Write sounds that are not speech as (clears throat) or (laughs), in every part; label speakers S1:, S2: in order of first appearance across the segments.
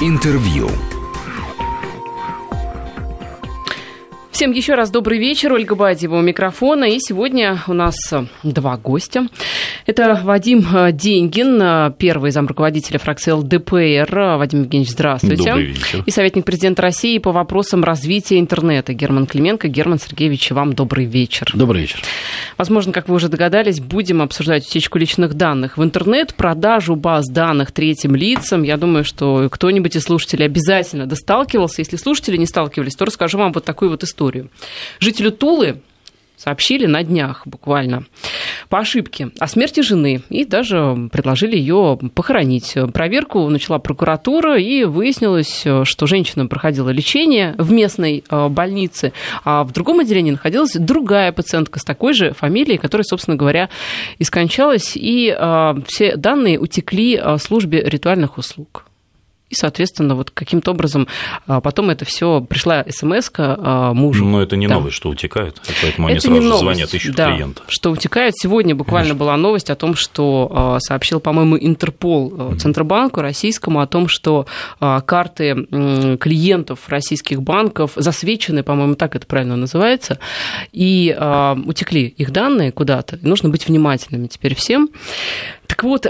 S1: Интервью.
S2: Всем еще раз добрый вечер. Ольга Бадьева у микрофона. И сегодня у нас э, два гостя. Это Вадим э, Деньгин, э, первый замруководителя фракции ЛДПР. Вадим Евгеньевич, здравствуйте.
S3: Добрый вечер.
S2: И советник президента России по вопросам развития интернета Герман Клименко. Герман Сергеевич, вам добрый вечер.
S3: Добрый вечер.
S2: Возможно, как вы уже догадались, будем обсуждать утечку личных данных в интернет, продажу баз данных третьим лицам. Я думаю, что кто-нибудь из слушателей обязательно досталкивался. Если слушатели не сталкивались, то расскажу вам вот такую вот историю историю. Жителю Тулы сообщили на днях буквально по ошибке о смерти жены и даже предложили ее похоронить. Проверку начала прокуратура и выяснилось, что женщина проходила лечение в местной э, больнице, а в другом отделении находилась другая пациентка с такой же фамилией, которая, собственно говоря, и скончалась, и э, все данные утекли э, службе ритуальных услуг. И, соответственно, вот каким-то образом а, потом это все пришла смс а, мужу.
S3: Но это не
S2: да.
S3: новость, что утекает, поэтому они
S2: это
S3: сразу же
S2: новость,
S3: звонят, ищут
S2: да,
S3: клиента.
S2: Что утекает. Сегодня буквально Конечно. была новость о том, что а, сообщил, по-моему, Интерпол. Центробанку российскому о том, что карты клиентов российских банков засвечены, по-моему, так это правильно называется, и утекли их данные куда-то. Нужно быть внимательными теперь всем. Так вот,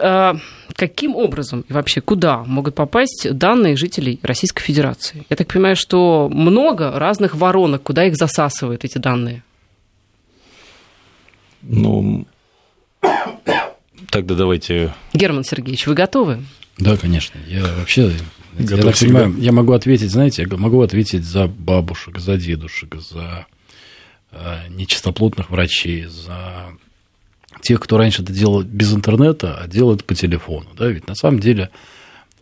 S2: каким образом и вообще куда могут попасть данные жителей Российской Федерации? Я так понимаю, что много разных воронок, куда их засасывают эти данные.
S3: Ну, тогда давайте...
S2: Герман Сергеевич, вы готовы?
S4: Да, конечно. Я вообще, я так понимаю, я могу ответить, знаете, я могу ответить за бабушек, за дедушек, за э, нечистоплотных врачей, за тех, кто раньше это делал без интернета, а делал это по телефону. Да? Ведь на самом деле,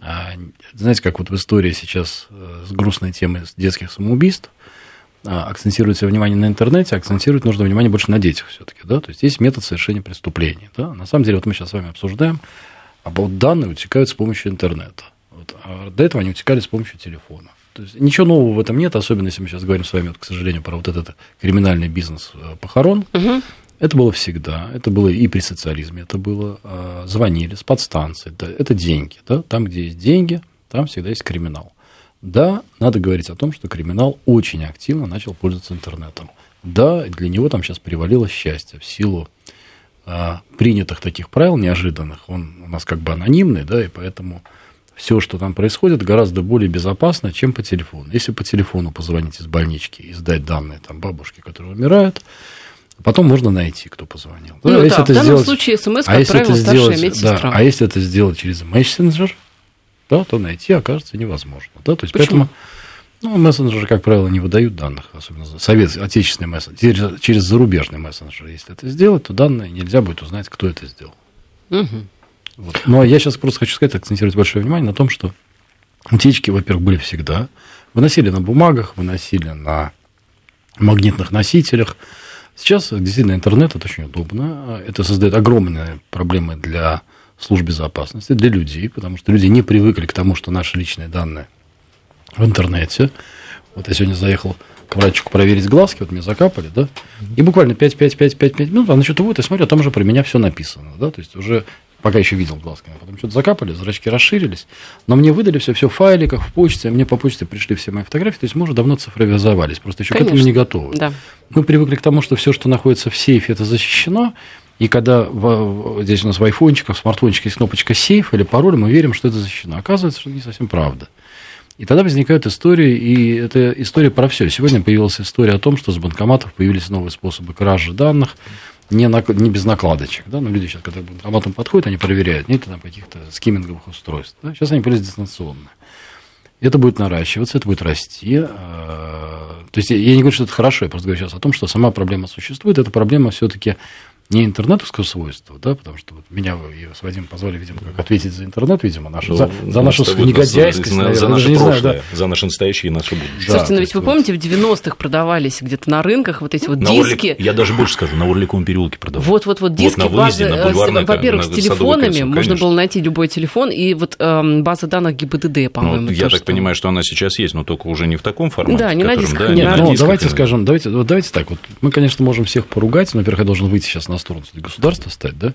S4: а, знаете, как вот в истории сейчас э, с грустной темой детских самоубийств, а, акцентирует все внимание на интернете, акцентирует нужно внимание больше на детях все-таки, да, то есть есть метод совершения преступления, да, на самом деле вот мы сейчас с вами обсуждаем, а вот данные утекают с помощью интернета, вот, а до этого они утекали с помощью телефона. То есть ничего нового в этом нет, особенно если мы сейчас говорим с вами, вот, к сожалению, про вот этот криминальный бизнес э, похорон. Угу. Это было всегда, это было и при социализме, это было, а, звонили с подстанции, это, это деньги, да, там, где есть деньги, там всегда есть криминал. Да, надо говорить о том, что криминал очень активно начал пользоваться интернетом. Да, для него там сейчас привалило счастье в силу а, принятых таких правил неожиданных. Он у нас как бы анонимный, да, и поэтому все, что там происходит, гораздо более безопасно, чем по телефону. Если по телефону позвонить из больнички и сдать данные там бабушки, которые умирают, Потом можно найти, кто позвонил.
S2: Ну, да, если да, это в данном сделать, случае смс а если это
S4: сделать, медсестра. Да, а если это сделать через мессенджер, да, то найти окажется невозможно. Да? То есть, Почему? поэтому ну, мессенджеры, как правило, не выдают данных, особенно советский, отечественный мессенджер. Через, через зарубежный мессенджер, если это сделать, то данные нельзя будет узнать, кто это сделал. Угу. Вот. Ну, а я сейчас просто хочу сказать, акцентировать большое внимание на том, что утечки, во-первых, были всегда. Выносили на бумагах, выносили на магнитных носителях, Сейчас действительно интернет это очень удобно. Это создает огромные проблемы для служб безопасности, для людей, потому что люди не привыкли к тому, что наши личные данные в интернете. Вот я сегодня заехал к врачу проверить глазки, вот мне закапали, да, и буквально 5-5-5-5 минут, она что-то будет, и смотрю, а там уже про меня все написано, да, то есть уже пока еще видел глазками, потом что-то закапали, зрачки расширились, но мне выдали все, все в файликах, в почте, мне по почте пришли все мои фотографии, то есть мы уже давно цифровизовались, просто еще Конечно. к этому не готовы. Да. Мы привыкли к тому, что все, что находится в сейфе, это защищено, и когда в, здесь у нас в айфончиках, в смартфончиках есть кнопочка сейф или пароль, мы верим, что это защищено. Оказывается, что это не совсем правда. И тогда возникают истории, и это история про все. Сегодня появилась история о том, что с банкоматов появились новые способы кражи данных, не, на, не без накладочек. Да? Но люди сейчас, когда к банкоматам подходят, они проверяют, нет ли там каких-то скимминговых устройств. Да? Сейчас они появились дистанционно. Это будет наращиваться, это будет расти. А, то есть я не говорю, что это хорошо, я просто говорю сейчас о том, что сама проблема существует. Эта проблема все-таки не интернетовского свойства, да, потому что вот меня и с Вадимом позвали, видимо, как ответить за интернет, видимо, нашу, ну, за, за нашу негодяйскость,
S3: за,
S4: наверное,
S3: за наше не прошлое, знаю, да. за наше настоящее и наше будущее.
S2: Слушайте, но ведь вы помните, в 90-х продавались где-то на рынках вот эти вот на диски.
S3: Урлик, я даже больше скажу, на Урликовом переулке продавались.
S2: Вот-вот-вот диски, вот на выезде, базы, на бульварной, во-первых, с телефонами, кольцо, можно было найти любой телефон, и вот эм, база данных ГИБДД, по-моему.
S3: Ну, я так понимаю, что она сейчас есть, но только уже не в таком формате.
S2: Да, не на дисках.
S4: Не на ну, давайте скажем, давайте, давайте так, вот мы, конечно, можем всех поругать, но, во-первых, я должен выйти сейчас на сторону государства, государства стать, да,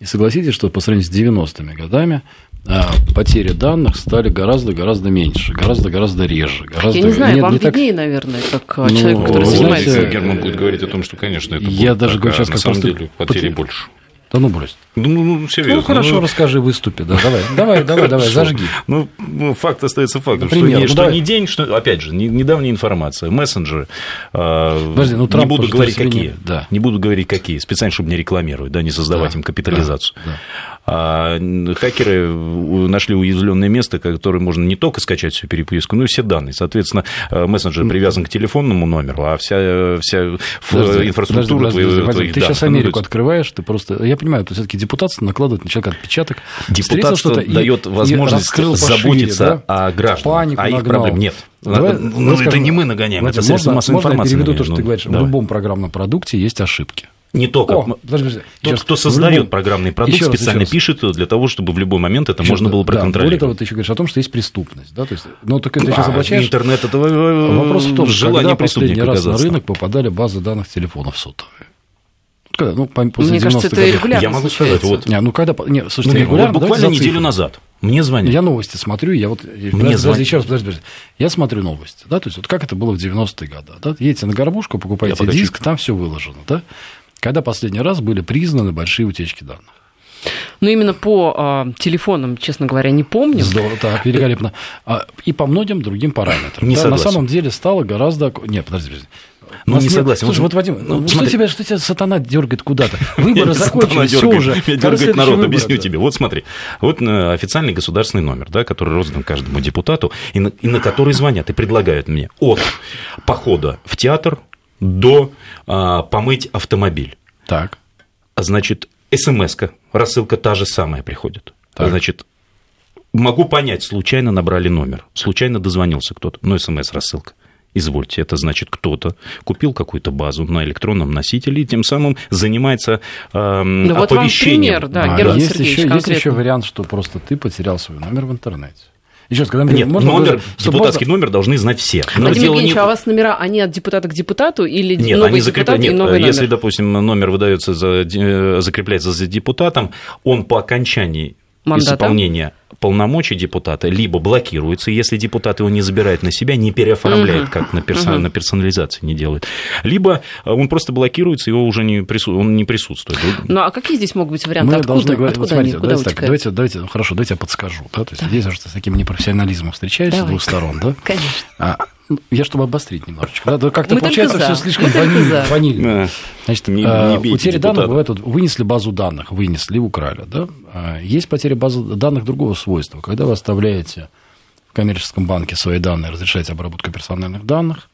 S4: и согласитесь, что по сравнению с 90-ми годами а, потери данных стали гораздо-гораздо меньше, гораздо-гораздо реже. Гораздо...
S2: Я не знаю, Нет, вам не виднее, так... наверное, как ну, человек, который занимается...
S3: Знаете, Герман будет говорить о том, что, конечно, это
S4: я даже говорю сейчас,
S3: на самом деле потери больше.
S4: Да ну брось.
S3: Ну, ну, ну серьезно.
S4: Ну, хорошо, ну, расскажи, выступи, да, давай, (laughs) давай, давай, давай, зажги.
S3: Ну, факт остается фактом, Например, что, не, ну, что не день, что, опять же, не, недавняя информация, мессенджеры, э, Подожди, ну, Трамп не буду говорить какие, не... да. не буду говорить какие, специально, чтобы не рекламировать, да, не создавать да, им капитализацию. Да, да. А хакеры нашли уязвленное место, которое можно не только скачать всю переписку, но и все данные. Соответственно, э, мессенджер привязан к телефонному номеру, а вся, вся подожди, инфраструктура
S4: подожди, подожди, подожди. Ты сейчас Америку открываешь, ты просто... Я понимаю, это все-таки депутатство накладывает на человека отпечаток.
S3: Депутатство дает возможность заботиться да? о гражданах, Панику а их нагнал. проблем нет.
S4: Давай, ну, это не мы нагоняем, это средства массовой информации. Я переведу то, что ты говоришь. В любом программном продукте есть ошибки.
S3: Не только. О, подожди, подожди. Тот, сейчас, кто создает любом... программный продукт, еще специально раз, пишет для того, чтобы в любой момент это еще можно было проконтролировать. Да, более
S4: того, ты еще говоришь о том, что есть преступность. Да? То есть, но только ты сейчас обращаешь...
S3: Интернет – это вопрос в том,
S4: желание когда последний раз на рынок попадали базы данных телефонов сотовые.
S2: Когда, ну, после Мне кажется, это регулярно
S3: Я могу сказать, вот...
S4: Не, ну, когда... Не, слушайте, ну, регулярно,
S3: вот буквально неделю назад мне звонят.
S4: Я новости смотрю, я вот... Мне подожди, звонят. Еще раз, подожди, подожди. Я смотрю новости, да, то есть вот как это было в 90-е годы, да, едете на горбушку, покупаете диск, там все выложено, да, когда последний раз были признаны большие утечки данных?
S2: Ну, именно по э, телефонам, честно говоря, не помню.
S4: Здорово, так, великолепно. А, и по многим другим параметрам. Не да, на самом деле стало гораздо... Нет, подожди, подожди.
S3: Ну, не согласен.
S4: Слушай, вот, Вадим, ну, что, тебя, что тебя сатана дергает куда-то? (laughs) Выборы закончились, все уже.
S3: Меня дергает народ, выборы, объясню да. тебе. Вот смотри, вот э, официальный государственный номер, да, который роздан каждому депутату, и на, и на который звонят и предлагают мне от похода в театр до а, помыть автомобиль.
S4: Так.
S3: А значит, смс рассылка та же самая приходит. Так. Значит, могу понять, случайно набрали номер, случайно дозвонился кто-то, но смс-рассылка. Извольте, это значит, кто-то купил какую-то базу на электронном носителе и тем самым занимается э, ну, оповещением.
S2: Вот вам пример, да, Герман
S4: а, есть, еще, есть еще вариант, что просто ты потерял свой номер в интернете.
S3: Еще раз, когда Нет, можно номер, депутатский номер должны знать все.
S2: Но Владимир Евгеньевич, не... а у вас номера, они от депутата к депутату или
S3: Нет, новый они закрепляют, нет, новый если, номер? допустим, номер выдается за, э, закрепляется за депутатом, он по окончании Мандата? исполнения полномочий депутата либо блокируется, если депутат его не забирает на себя, не переоформляет, как на, персон... на персонализации не делает, либо он просто блокируется, его уже не, прису... он не присутствует.
S2: Ну, а какие здесь могут быть варианты? Мы откуда, должны говорить, откуда смотрите,
S4: они, давайте, так, давайте, давайте, ну, хорошо, давайте я подскажу. Да? То есть, да. здесь уже с таким непрофессионализмом встречаешься с двух сторон, да?
S2: Конечно.
S4: А, я чтобы обострить немножечко. Да, как-то получается все слишком ванильно. ванильно. Значит, не, не утери данных бывает, вот, вынесли базу данных, вынесли, украли. Да? А есть потеря базы данных другого свойства. Когда вы оставляете в коммерческом банке свои данные, разрешаете обработку персональных данных,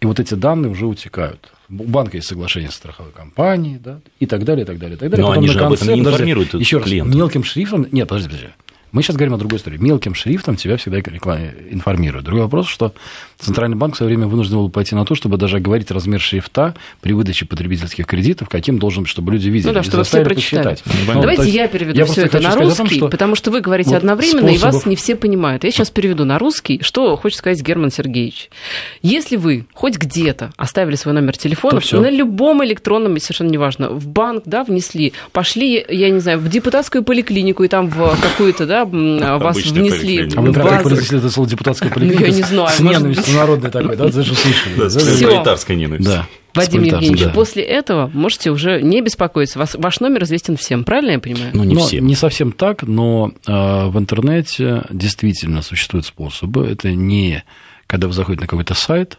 S4: и вот эти данные уже утекают. У банка есть соглашение с страховой компанией, да, и так далее, и так далее, и так далее.
S3: Но Потом они же конце, об этом не информируют
S4: Еще раз, мелким шрифтом... Нет, подожди, подожди. Мы сейчас говорим о другой истории. Мелким шрифтом тебя всегда информируют. Другой вопрос, что Центральный банк в свое время вынужден был пойти на то, чтобы даже говорить размер шрифта при выдаче потребительских кредитов, каким должен, чтобы люди видели. Ну
S2: да, чтобы все прочитали. Ну, Давайте есть, я переведу я все это на русский, том, что... потому что вы говорите вот одновременно, способов... и вас не все понимают. Я сейчас переведу на русский, что хочет сказать Герман Сергеевич. Если вы хоть где-то оставили свой номер телефона, на любом электронном, совершенно неважно, в банк, да, внесли, пошли, я не знаю, в депутатскую поликлинику и там в какую-то, да, вас внесли.
S4: А вы как произнесли это слово депутатская поликлиника?
S2: Я не знаю.
S4: С ненавистью народной такой, да,
S3: даже слышали. Да, с пролетарской ненавистью. Да.
S2: Вадим Евгеньевич, да. после этого можете уже не беспокоиться. Вас, ваш номер известен всем, правильно я понимаю?
S4: Ну, не но, всем. Не совсем так, но э, в интернете действительно существуют способы. Это не когда вы заходите на какой-то сайт,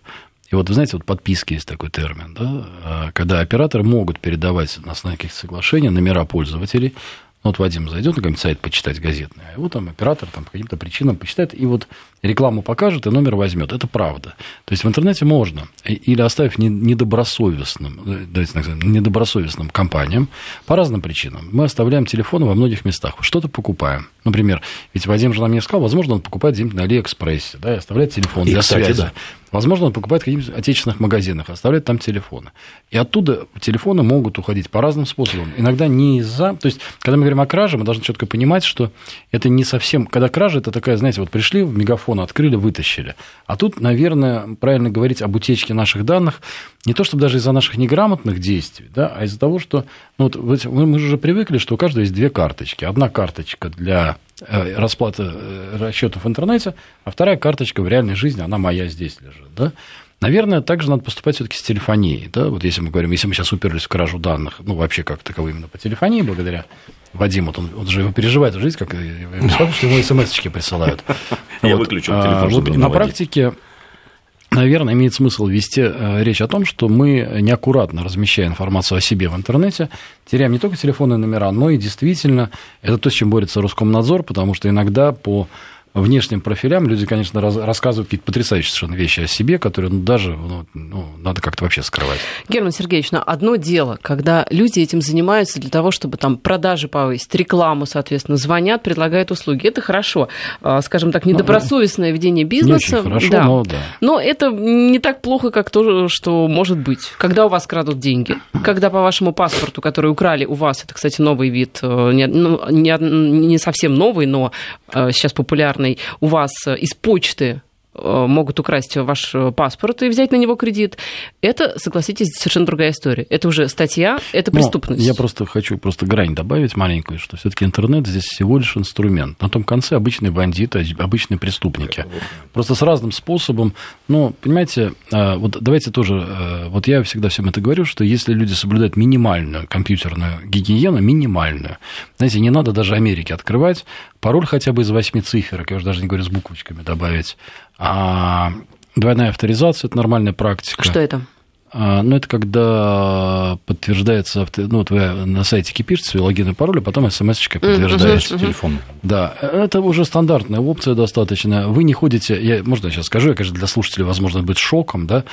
S4: и вот, вы знаете, вот подписки есть такой термин, да, когда операторы могут передавать на основании каких-то соглашений номера пользователей, ну, вот Вадим зайдет на какой-нибудь сайт почитать газетный, а его там оператор там, по каким-то причинам почитает, и вот рекламу покажет, и номер возьмет. Это правда. То есть в интернете можно, или оставив недобросовестным, э, давайте назовем, недобросовестным компаниям, по разным причинам. Мы оставляем телефоны во многих местах, что-то покупаем. Например, ведь Вадим же нам не сказал, возможно, он покупает где-нибудь на Алиэкспрессе, да, и оставляет телефон и, для кстати, связи. Да. Возможно, он покупает в каких-нибудь отечественных магазинах, оставляет там телефоны. И оттуда телефоны могут уходить по разным способам. Иногда не из-за... То есть, когда мы говорим о краже, мы должны четко понимать, что это не совсем... Когда кража, это такая, знаете, вот пришли в мегафон, открыли, вытащили. А тут, наверное, правильно говорить об утечке наших данных, не то чтобы даже из-за наших неграмотных действий, да, а из-за того, что ну, вот мы, же уже привыкли, что у каждого есть две карточки. Одна карточка для расплата расчетов в интернете, а вторая карточка в реальной жизни, она моя здесь лежит, да. Наверное, также надо поступать все-таки с телефонией. Да? Вот если мы говорим, если мы сейчас уперлись в кражу данных, ну, вообще как таковой именно по телефонии, благодаря Вадиму, вот он, он же переживает в жизни, как (laughs) что ему смс-очки присылают.
S3: Я выключил телефон,
S4: а, не На практике наверное, имеет смысл вести э, речь о том, что мы неаккуратно размещая информацию о себе в интернете, теряем не только телефонные номера, но и действительно это то, с чем борется Роскомнадзор, потому что иногда по внешним профилям люди, конечно, раз, рассказывают какие-то потрясающие совершенно вещи о себе, которые ну, даже ну, ну, надо как-то вообще скрывать.
S2: Герман Сергеевич, ну, одно дело, когда люди этим занимаются для того, чтобы там продажи повысить, рекламу, соответственно, звонят, предлагают услуги. Это хорошо. А, скажем так, недобросовестное ведение бизнеса.
S4: Не очень хорошо, да. но да.
S2: Но это не так плохо, как то, что может быть. Когда у вас крадут деньги, когда по вашему паспорту, который украли у вас, это, кстати, новый вид, э, не, ну, не, не совсем новый, но э, сейчас популярный популярный у вас э, из почты могут украсть ваш э, паспорт и взять на него кредит. Это, согласитесь, совершенно другая история. Это уже статья, это ну, преступность.
S4: Но я просто хочу просто грань добавить маленькую, что все-таки интернет здесь всего лишь инструмент. На том конце обычные бандиты, обычные преступники. Просто с разным способом. Но, понимаете, э, вот давайте тоже, вот я всегда всем это говорю, что если люди соблюдают минимальную компьютерную гигиену, минимальную, знаете, не надо даже Америке открывать, пароль хотя бы из восьми цифр, я уже даже не говорю с буквочками добавить, а двойная авторизация – это нормальная практика.
S2: Что это?
S4: А, ну, это когда подтверждается, ну, вот вы на сайте пишете свой логин и пароль, а потом смс-очкой подтверждаете.
S3: Uh-huh, телефон.
S4: Да, это уже стандартная опция достаточно. Вы не ходите, я, можно я сейчас скажу, я, конечно, для слушателей, возможно, будет шоком, да,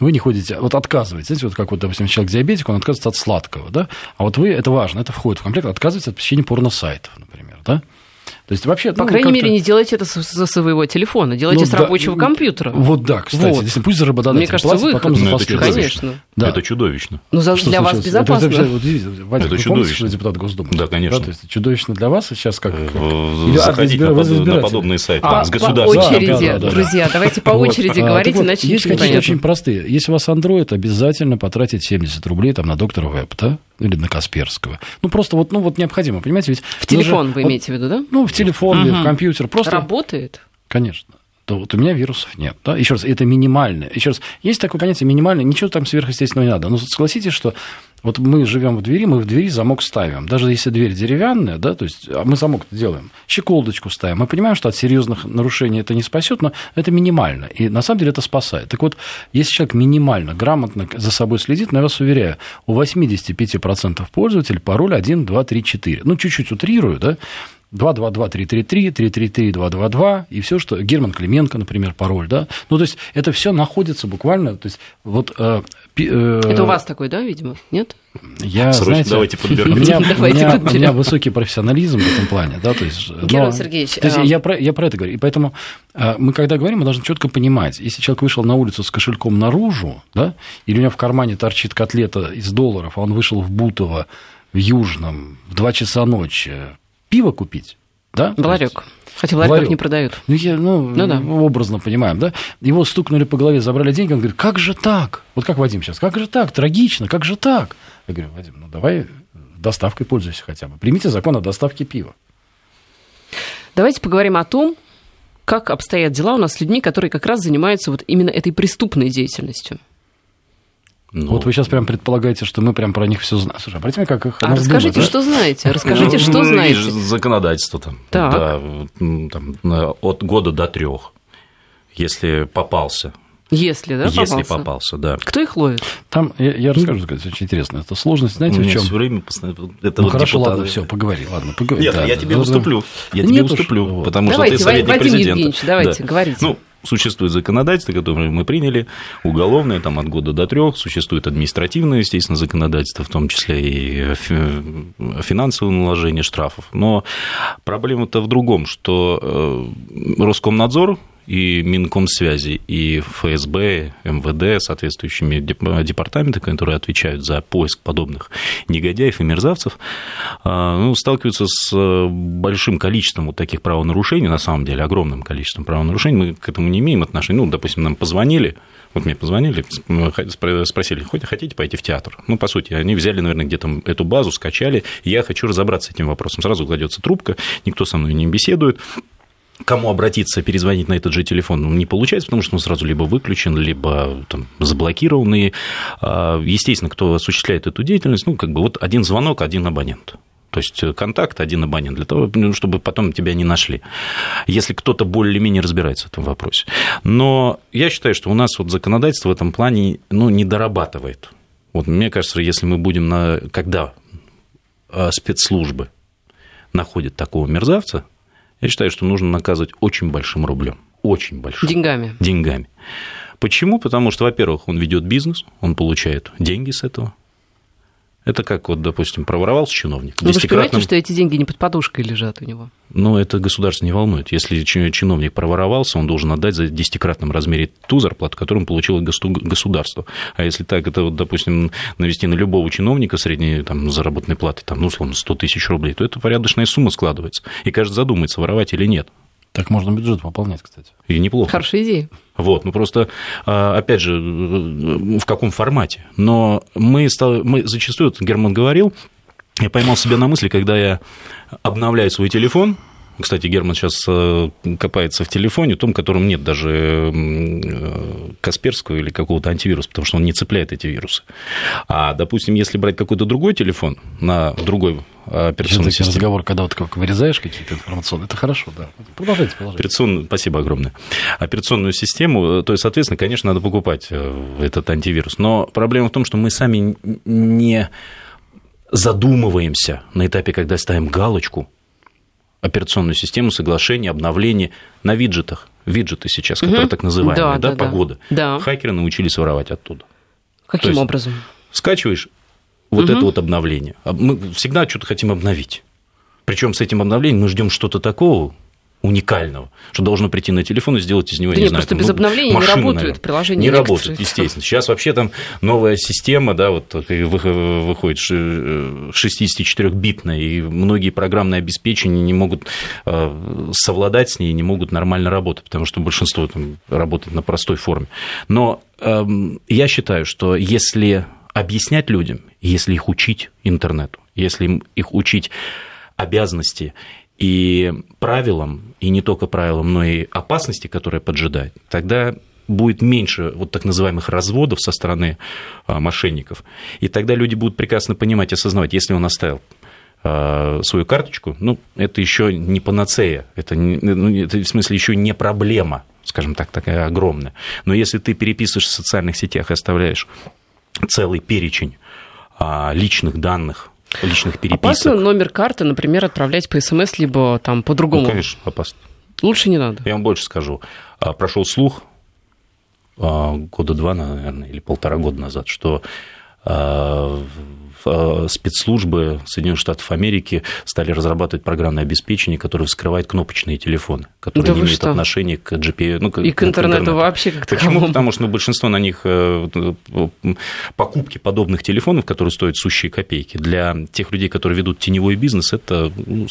S4: вы не ходите, вот отказываетесь, знаете, вот как вот, допустим, человек диабетик, он отказывается от сладкого, да, а вот вы, это важно, это входит в комплект, отказываетесь от посещения порно-сайтов, например, да,
S2: то есть вообще, По ну, крайней мере, не делайте это со своего телефона, делайте ну, с рабочего да, компьютера.
S4: Вот да, кстати, вот. если пусть работодатель
S2: Мне кажется, платит,
S3: потом за ну, это Конечно. Да. Это чудовищно.
S2: Ну, за, для вас безопасно. Это, это,
S4: это, Вадик, это чудовищно. депутат Госдумы?
S3: Да, конечно. Да,
S4: то есть чудовищно для вас сейчас как...
S3: Или Заходить на, под, на подобные сайты а, с государством.
S2: По очереди, да, да, да, друзья, давайте по очереди говорить, вот, иначе
S4: Есть какие-то очень простые. Если у вас Android, обязательно потратить 70 рублей там, на доктора веб, да? или на Касперского. Ну, просто вот, ну, вот необходимо, понимаете, ведь...
S2: В телефон же, вы имеете вот, в виду, да?
S4: Ну, в телефон, угу. в компьютер. Просто...
S2: Работает?
S4: Конечно то вот у меня вирусов нет. Да? Еще раз, это минимальное. Еще раз, есть такое понятие минимальное, ничего там сверхъестественного не надо. Но согласитесь, что вот мы живем в двери, мы в двери замок ставим. Даже если дверь деревянная, да, то есть а мы замок делаем, щеколдочку ставим. Мы понимаем, что от серьезных нарушений это не спасет, но это минимально. И на самом деле это спасает. Так вот, если человек минимально, грамотно за собой следит, но я вас уверяю, у 85% пользователей пароль 1, 2, 3, 4. Ну, чуть-чуть утрирую, да, 222-333, 333-222, и все, что... Герман Клименко, например, пароль, да? Ну, то есть, это все находится буквально... То есть, вот,
S2: э, э, это у вас такой, да, видимо? Нет?
S4: Я, Срочно знаете, давайте (laughs) подберем. У меня, (laughs) давайте у, меня, подберем. у меня высокий профессионализм в этом плане, да, то есть...
S2: Герман но, Сергеевич...
S4: То есть, а... я, про, я про это говорю, и поэтому э, мы, когда говорим, мы должны четко понимать, если человек вышел на улицу с кошельком наружу, да, или у него в кармане торчит котлета из долларов, а он вышел в Бутово в Южном в 2 часа ночи, пиво купить. Да?
S2: Ларек. Хотя в ларьках ларек. не продают.
S4: Ну, я, ну, ну да. образно понимаем, да? Его стукнули по голове, забрали деньги, он говорит, как же так? Вот как Вадим сейчас, как же так? Трагично, как же так? Я говорю, Вадим, ну давай доставкой пользуйся хотя бы. Примите закон о доставке пива.
S2: Давайте поговорим о том, как обстоят дела у нас с людьми, которые как раз занимаются вот именно этой преступной деятельностью.
S4: Ну, вот вы сейчас прям предполагаете, что мы прям про них все знаем. Слушай, обратите как их
S2: а расскажите, думать, что знаете, расскажите, что ну, знаете.
S3: Законодательство там, так. Да, там от года до трех, если попался.
S2: Если, да,
S3: попался? Если попался, да.
S2: Кто их ловит?
S4: Там, я, я расскажу, сказать, очень интересно. Это сложность, знаете, в чем?
S3: все время
S4: это ну, вот хорошо, ладно, все, поговори, ладно, поговори.
S3: Нет, да, я да, тебе да, уступлю, я тебе уступлю, потому давайте, что ты советник Вадим президента. Евгеньевич,
S2: давайте, да. говорите.
S3: Ну, Существует законодательство, которое мы приняли, уголовное, там от года до трех, существует административное, естественно, законодательство, в том числе и финансовое наложение штрафов. Но проблема-то в другом, что э, Роскомнадзор и Минкомсвязи, и ФСБ, МВД, соответствующими департаментами, которые отвечают за поиск подобных негодяев и мерзавцев, а, ну, сталкиваются с большим количеством вот таких правонарушений, на самом деле огромным количеством правонарушений. Мы к этому не имеем отношения. Ну, допустим, нам позвонили, Вот мне позвонили, спросили, хотите пойти в театр? Ну, по сути, они взяли, наверное, где-то эту базу, скачали, я хочу разобраться с этим вопросом. Сразу кладется трубка, никто со мной не беседует, кому обратиться, перезвонить на этот же телефон ну, не получается, потому что он сразу либо выключен, либо там, заблокирован. а, естественно, кто осуществляет эту деятельность, ну, как бы вот один звонок, один абонент. То есть э, контакт один абонент для того, ну, чтобы потом тебя не нашли, если кто-то более-менее разбирается в этом вопросе. Но я считаю, что у нас вот законодательство в этом плане ну, не дорабатывает. Вот мне кажется, если мы будем на... Когда э, спецслужбы находят такого мерзавца, я считаю, что нужно наказывать очень большим рублем. Очень большим.
S2: Деньгами.
S3: Деньгами. Почему? Потому что, во-первых, он ведет бизнес, он получает деньги с этого. Это как, вот, допустим, проворовался чиновник.
S2: Но ну, вы же понимаете, что эти деньги не под подушкой лежат у него?
S3: Ну, это государство не волнует. Если чиновник проворовался, он должен отдать за десятикратном размере ту зарплату, которую он получил государство. А если так, это, вот, допустим, навести на любого чиновника средней там, заработной платы, там, ну, условно, 100 тысяч рублей, то это порядочная сумма складывается. И каждый задумается, воровать или нет.
S4: Так можно бюджет пополнять, кстати.
S3: И неплохо.
S2: Хорошая идея.
S3: Вот, ну просто, а, опять же, в каком формате. Но мы, стали, мы зачастую, Герман говорил, я поймал себя на мысли, когда я обновляю свой телефон, кстати, Герман сейчас э, копается в телефоне, том, в котором нет даже э, Касперского или какого-то антивируса, потому что он не цепляет эти вирусы. А, допустим, если брать какой-то другой телефон на другой операционной системе...
S4: разговор, когда вот как вырезаешь какие-то информационные, это хорошо, да. Продолжайте, продолжайте.
S3: Операцион... Спасибо огромное. Операционную систему, то есть, соответственно, конечно, надо покупать э, этот антивирус. Но проблема в том, что мы сами не задумываемся на этапе, когда ставим галочку операционную систему, соглашение, обновление на виджетах. Виджеты сейчас, которые угу. так называемые, да, да, да, погода.
S2: Да.
S3: Хакеры научились воровать оттуда.
S2: Каким есть, образом?
S3: Скачиваешь вот угу. это вот обновление. А мы всегда что-то хотим обновить. Причем с этим обновлением мы ждем что-то такого, уникального, что должно прийти на телефон и сделать из него,
S2: да
S3: не
S2: нет,
S3: знаю,
S2: просто там, без ну, обновления машину, не работают наверное. приложения.
S3: Не работают, естественно. Сейчас вообще там новая система, да, вот выходит 64-битная, и многие программные обеспечения не могут э, совладать с ней, не могут нормально работать, потому что большинство там работает на простой форме. Но эм, я считаю, что если объяснять людям, если их учить интернету, если их учить обязанности и правилам, и не только правилам, но и опасности, которые поджидают, тогда будет меньше вот так называемых разводов со стороны а, мошенников. И тогда люди будут прекрасно понимать, осознавать, если он оставил а, свою карточку, ну, это еще не панацея, это, ну, это в смысле еще не проблема, скажем так, такая огромная. Но если ты переписываешь в социальных сетях и оставляешь целый перечень а, личных данных личных переписок.
S2: Опасно номер карты, например, отправлять по СМС, либо там по-другому?
S3: Ну, конечно, опасно.
S2: Лучше не надо.
S3: Я вам больше скажу. А, прошел слух а, года два, наверное, или полтора года назад, что а, спецслужбы Соединенных Штатов Америки стали разрабатывать программное обеспечение, которое вскрывает кнопочные телефоны, которые да не имеют что? отношения к GPS.
S2: Ну, и к, интернету, интернету вообще как
S3: Почему? Таковому. Потому что ну, большинство на них э, покупки подобных телефонов, которые стоят сущие копейки, для тех людей, которые ведут теневой бизнес, это, ну,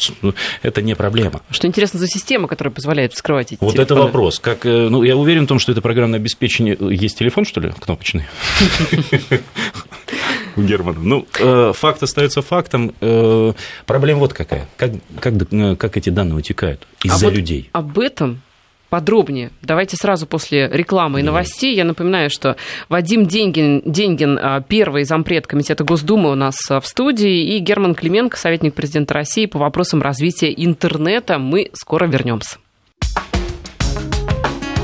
S3: это не проблема.
S2: Что интересно за система, которая позволяет вскрывать эти
S3: Вот
S2: телефоны?
S3: это вопрос. Как, э, ну, я уверен в том, что это программное обеспечение... Есть телефон, что ли, кнопочный? (laughs) У Германа. Ну, Э, факт остается фактом. Э, проблема вот какая. Как, как, э, как эти данные утекают? Из-за а вот людей.
S2: Об этом подробнее. Давайте сразу после рекламы и новостей. Я напоминаю, что Вадим Деньгин, Деньгин первый зампред Комитета Госдумы у нас в студии, и Герман Клименко, советник президента России по вопросам развития интернета. Мы скоро вернемся.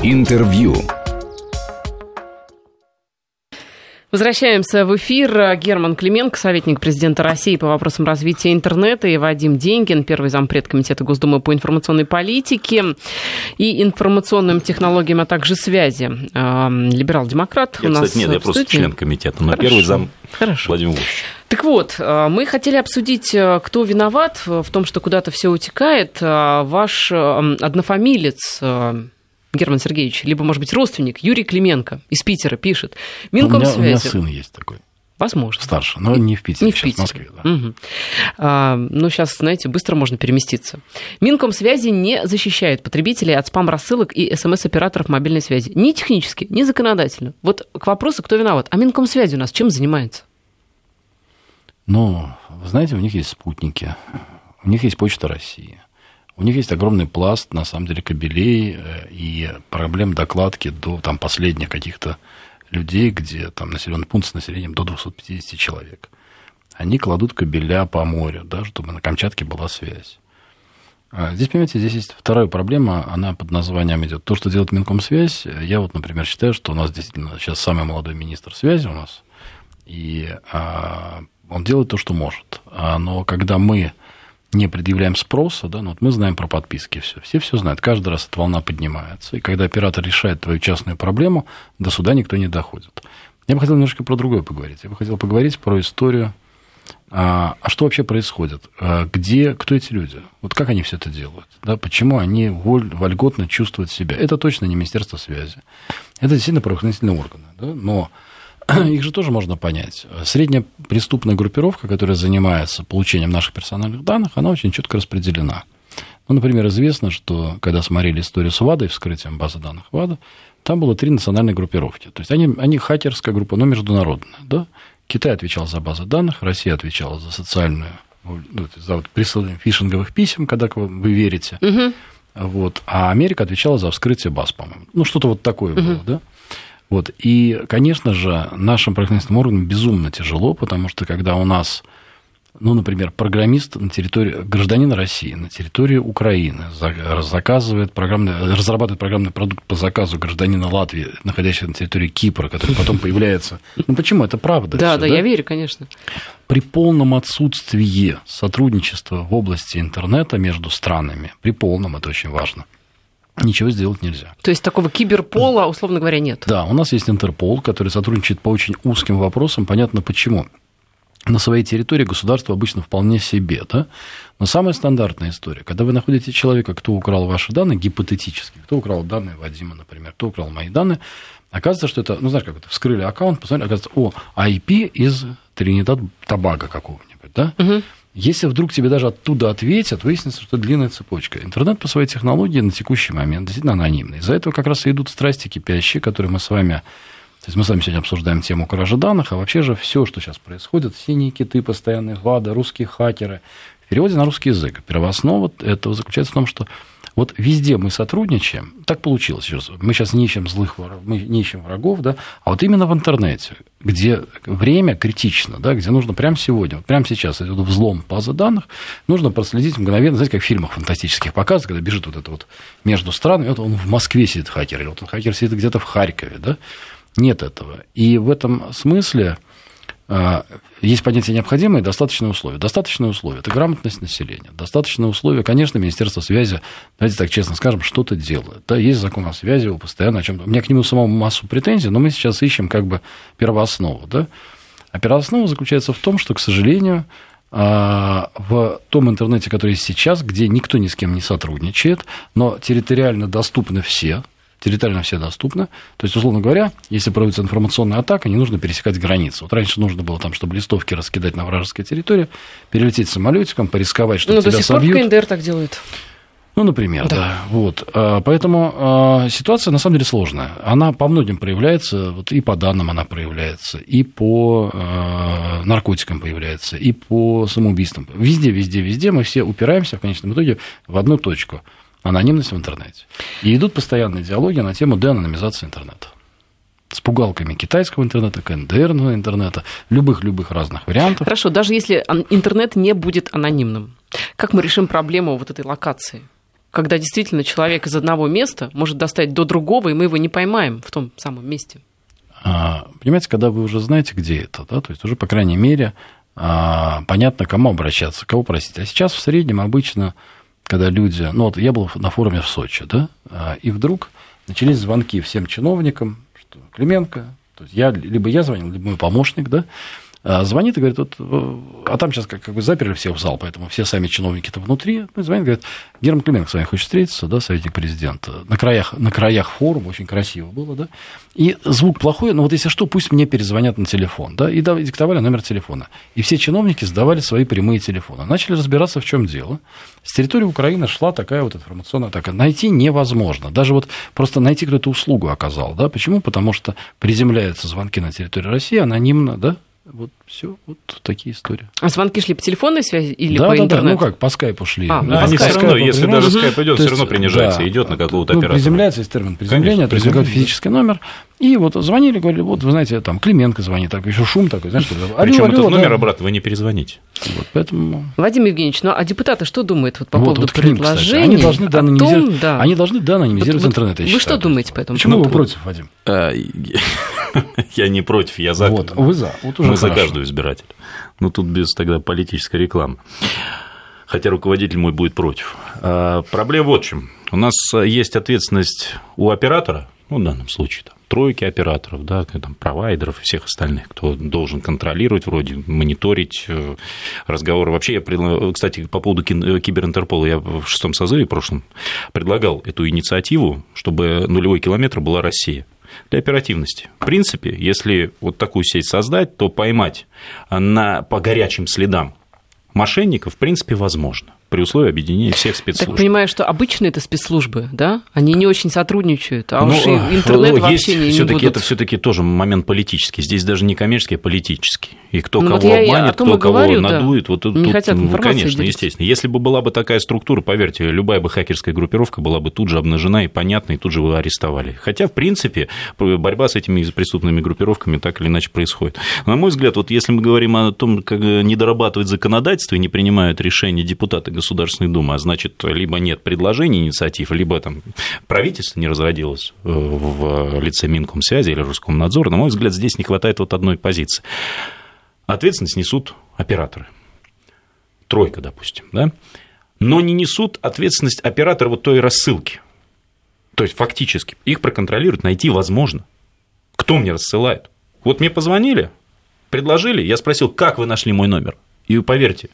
S1: Интервью.
S2: Возвращаемся в эфир. Герман Клименко, советник президента России по вопросам развития интернета, и Вадим Деньгин, первый зампред Комитета Госдумы по информационной политике и информационным технологиям, а также связи. Либерал-демократ
S3: Я, у нас кстати, нет, я просто член комитета, но Хорошо. первый зам
S2: Хорошо. Владимир Владимирович. Так вот, а, мы хотели обсудить, а, кто виноват в том, что куда-то все утекает. А, ваш однофамилец Герман Сергеевич, либо, может быть, родственник Юрий Клименко из Питера пишет.
S4: Минкомсвязи. У меня, у меня сын есть такой.
S2: Возможно.
S4: Старше, но не в Питере,
S2: не в, Питере. в Москве. Да. Угу. А, ну, сейчас, знаете, быстро можно переместиться. Минкомсвязи не защищает потребителей от спам-рассылок и смс-операторов мобильной связи. Ни технически, ни законодательно. Вот к вопросу, кто виноват. А Минкомсвязи у нас чем занимается?
S4: Ну, вы знаете, у них есть спутники, у них есть Почта России. У них есть огромный пласт, на самом деле, кабелей э, и проблем докладки до там, последних каких-то людей, где там населенный пункт с населением до 250 человек. Они кладут кабеля по морю, да, чтобы на Камчатке была связь. А здесь, понимаете, здесь есть вторая проблема, она под названием идет. То, что делает Минкомсвязь, я вот, например, считаю, что у нас действительно сейчас самый молодой министр связи у нас, и а, он делает то, что может. А, но когда мы не предъявляем спроса, да, ну вот мы знаем про подписки все, все все знают, каждый раз эта волна поднимается, и когда оператор решает твою частную проблему, до суда никто не доходит. Я бы хотел немножко про другое поговорить. Я бы хотел поговорить про историю, а, а что вообще происходит, а, где, кто эти люди, вот как они все это делают, да, почему они воль, вольготно чувствуют себя. Это точно не Министерство связи, это действительно правоохранительные органы, да, но (clears throat) их же тоже можно понять. Средняя преступная группировка, которая занимается получением наших персональных данных, она очень четко распределена. Ну, например, известно, что когда смотрели историю с ВАДой, вскрытием базы данных ВАДа, там было три национальные группировки. То есть они, они хакерская группа, но международная. Да? Китай отвечал за базы данных, Россия отвечала за социальную, ну, за вот присылание фишинговых писем, когда вы верите. Угу. Вот, а Америка отвечала за вскрытие баз, по-моему. Ну, что-то вот такое угу. было, да? Вот. И, конечно же, нашим правоохранительным органам безумно тяжело, потому что когда у нас ну, например, программист на территории, гражданин России на территории Украины заказывает программный, разрабатывает программный продукт по заказу гражданина Латвии, находящегося на территории Кипра, который потом появляется. Ну, почему? Это правда.
S2: Да, да, я верю, конечно.
S4: При полном отсутствии сотрудничества в области интернета между странами, при полном, это очень важно – ничего сделать нельзя.
S2: То есть такого киберпола, условно говоря, нет?
S4: Да, у нас есть Интерпол, который сотрудничает по очень узким вопросам. Понятно почему. На своей территории государство обычно вполне себе, да? Но самая стандартная история, когда вы находите человека, кто украл ваши данные, гипотетически, кто украл данные Вадима, например, кто украл мои данные, оказывается, что это, ну, знаешь, как это, вскрыли аккаунт, посмотрели, оказывается, о, IP из Тринидад Табага какого-нибудь, да? Угу. Если вдруг тебе даже оттуда ответят, выяснится, что длинная цепочка. Интернет по своей технологии на текущий момент действительно анонимный. Из-за этого как раз и идут страсти кипящие, которые мы с вами... То есть мы с вами сегодня обсуждаем тему кражи данных, а вообще же все, что сейчас происходит, синие киты, постоянные ВАДА, русские хакеры, в переводе на русский язык. Первооснова этого заключается в том, что вот везде мы сотрудничаем, так получилось сейчас. Мы сейчас не ищем злых врагов, мы не ищем врагов, да, а вот именно в интернете, где время критично, да, где нужно прямо сегодня, вот прямо сейчас идет взлом базы данных, нужно проследить мгновенно, знаете, как в фильмах фантастических показывают, когда бежит вот это вот между странами, вот он в Москве сидит хакер, или вот он хакер сидит где-то в Харькове, да, нет этого. И в этом смысле есть понятие необходимые и достаточные условия. Достаточные условия – это грамотность населения. Достаточные условия, конечно, Министерство связи, давайте так честно скажем, что-то делает. Да, есть закон о связи, его постоянно о чем-то. У меня к нему самому массу претензий, но мы сейчас ищем как бы первооснову. Да? А первооснова заключается в том, что, к сожалению, а, в том интернете, который есть сейчас, где никто ни с кем не сотрудничает, но территориально доступны все, территориально все доступны. То есть, условно говоря, если проводится информационная атака, не нужно пересекать границу. Вот раньше нужно было там, чтобы листовки раскидать на вражеской территории, перелететь самолетиком, порисковать, что ну, тебя
S2: до
S4: сих собьют.
S2: пор КНДР так делает.
S4: Ну, например, да. да. Вот. А, поэтому а, ситуация на самом деле сложная. Она по многим проявляется, вот и по данным она проявляется, и по а, наркотикам появляется, и по самоубийствам. Везде, везде, везде мы все упираемся в конечном итоге в одну точку – анонимность в интернете. И идут постоянные диалоги на тему деанонимизации интернета с пугалками китайского интернета, КНДРного интернета, любых-любых разных вариантов.
S2: Хорошо, даже если интернет не будет анонимным, как мы решим проблему вот этой локации? Когда действительно человек из одного места может достать до другого, и мы его не поймаем в том самом месте.
S4: А, понимаете, когда вы уже знаете, где это, да, то есть уже, по крайней мере, а, понятно, кому обращаться, кого просить. А сейчас в среднем обычно когда люди... Ну, вот я был на форуме в Сочи, да, а, и вдруг начались звонки всем чиновникам, что Клименко, то есть я, либо я звонил, либо мой помощник, да, звонит и говорит, вот, а там сейчас как, как бы заперли всех в зал, поэтому все сами чиновники-то внутри. Ну, звонит, говорит, Герман Клименко с вами хочет встретиться, да, советник президента. На краях, на краях форум, очень красиво было, да. И звук плохой, но вот если что, пусть мне перезвонят на телефон, да, и диктовали номер телефона. И все чиновники сдавали свои прямые телефоны. Начали разбираться, в чем дело. С территории Украины шла такая вот информационная атака. Найти невозможно. Даже вот просто найти кто-то услугу оказал, да. Почему? Потому что приземляются звонки на территории России анонимно, да, вот все, вот такие истории.
S2: А звонки шли по телефонной связи или
S4: да,
S2: по
S4: да,
S2: интернету?
S4: Да, ну как, по скайпу шли.
S3: А, ну, они все равно, если даже скайп идет, все равно принижается, да, идет на какого-то
S4: ну,
S3: оператора.
S4: Приземляется, есть термин приземления, то есть какой физический номер. И вот звонили, говорили, вот, вы знаете, там Клименко звонит, так еще шум такой, знаешь, что
S3: Причем этот алло, номер да. обратно вы не перезвоните.
S4: Вот, поэтому...
S2: Владимир Евгеньевич, ну а депутаты что думают вот, по вот, поводу вот предложения?
S4: Они должны деанонимизировать, том, да. они должны деанонимизировать вот, интернет,
S2: Вы что думаете по этому
S4: Почему вы против, Вадим?
S3: А, (laughs) я не против, я за.
S4: Вот, вы за.
S3: Вот уже Мы за каждого избирателя. Ну, тут без тогда политической рекламы. Хотя руководитель мой будет против. А, проблема вот в чем. У нас есть ответственность у оператора, ну, в данном случае, там, тройки операторов, да, там, провайдеров и всех остальных, кто должен контролировать, вроде мониторить э, разговоры. Вообще, я, кстати, по поводу киберинтерпола, я в шестом созыве прошлом предлагал эту инициативу, чтобы нулевой километр была Россия для оперативности. В принципе, если вот такую сеть создать, то поймать на, по горячим следам мошенников, в принципе, возможно при условии объединения всех спецслужб.
S2: Так понимаю, что обычные это спецслужбы, да? Они не очень сотрудничают, а ну, уж интернет
S3: есть
S2: вообще не,
S3: всё-таки
S2: будут...
S3: Это все-таки тоже момент политический. Здесь даже не коммерческий, а политический. И кто ну, кого вот обманет, кто кого говорю, надует,
S2: да.
S3: вот
S2: не тут, хотят
S3: ну, конечно, делиться. естественно. Если бы была бы такая структура, поверьте, любая бы хакерская группировка была бы тут же обнажена и понятна, и тут же вы арестовали. Хотя, в принципе, борьба с этими преступными группировками так или иначе происходит. На мой взгляд, вот если мы говорим о том, как не дорабатывать законодательство и не принимают решения депутаты Государственной Думы, а значит, либо нет предложений, инициатив, либо там правительство не разродилось э, в лице Минкомсвязи или Роскомнадзора, на мой взгляд, здесь не хватает вот одной позиции. Ответственность несут операторы. Тройка, допустим, да? Но не несут ответственность оператора вот той рассылки. То есть, фактически, их проконтролировать, найти возможно. Кто мне рассылает? Вот мне позвонили, предложили, я спросил, как вы нашли мой номер? И поверьте,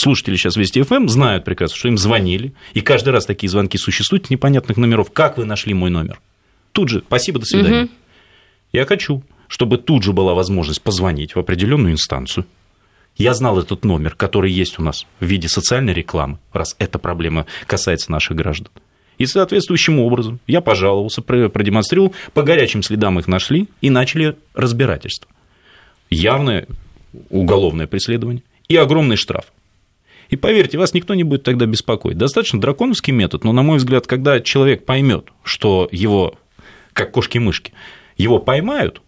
S3: слушатели сейчас Вести ФМ знают прекрасно, что им звонили, и каждый раз такие звонки существуют непонятных номеров. Как вы нашли мой номер? Тут же, спасибо, до свидания. Угу. Я хочу, чтобы тут же была возможность позвонить в определенную инстанцию. Я знал этот номер, который есть у нас в виде социальной рекламы, раз эта проблема касается наших граждан. И соответствующим образом я пожаловался, продемонстрировал, по горячим следам их нашли и начали разбирательство. Явное уголовное преследование и огромный штраф. И поверьте, вас никто не будет тогда беспокоить. Достаточно драконовский метод, но, на мой взгляд, когда человек поймет, что его, как кошки-мышки, его поймают,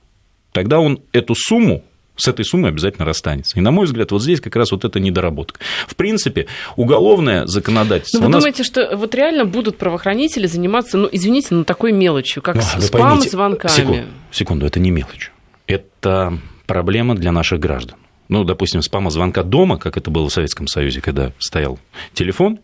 S3: тогда он эту сумму с этой суммой обязательно расстанется. И, на мой взгляд, вот здесь как раз вот эта недоработка. В принципе, уголовное законодательство...
S2: Но вы нас... думаете, что вот реально будут правоохранители заниматься, ну, извините, ну, такой мелочью, как ну, спам-звонками?
S3: Секунду, секунду, это не мелочь. Это проблема для наших граждан ну, допустим, спама-звонка дома, как это было в Советском Союзе, когда стоял телефон,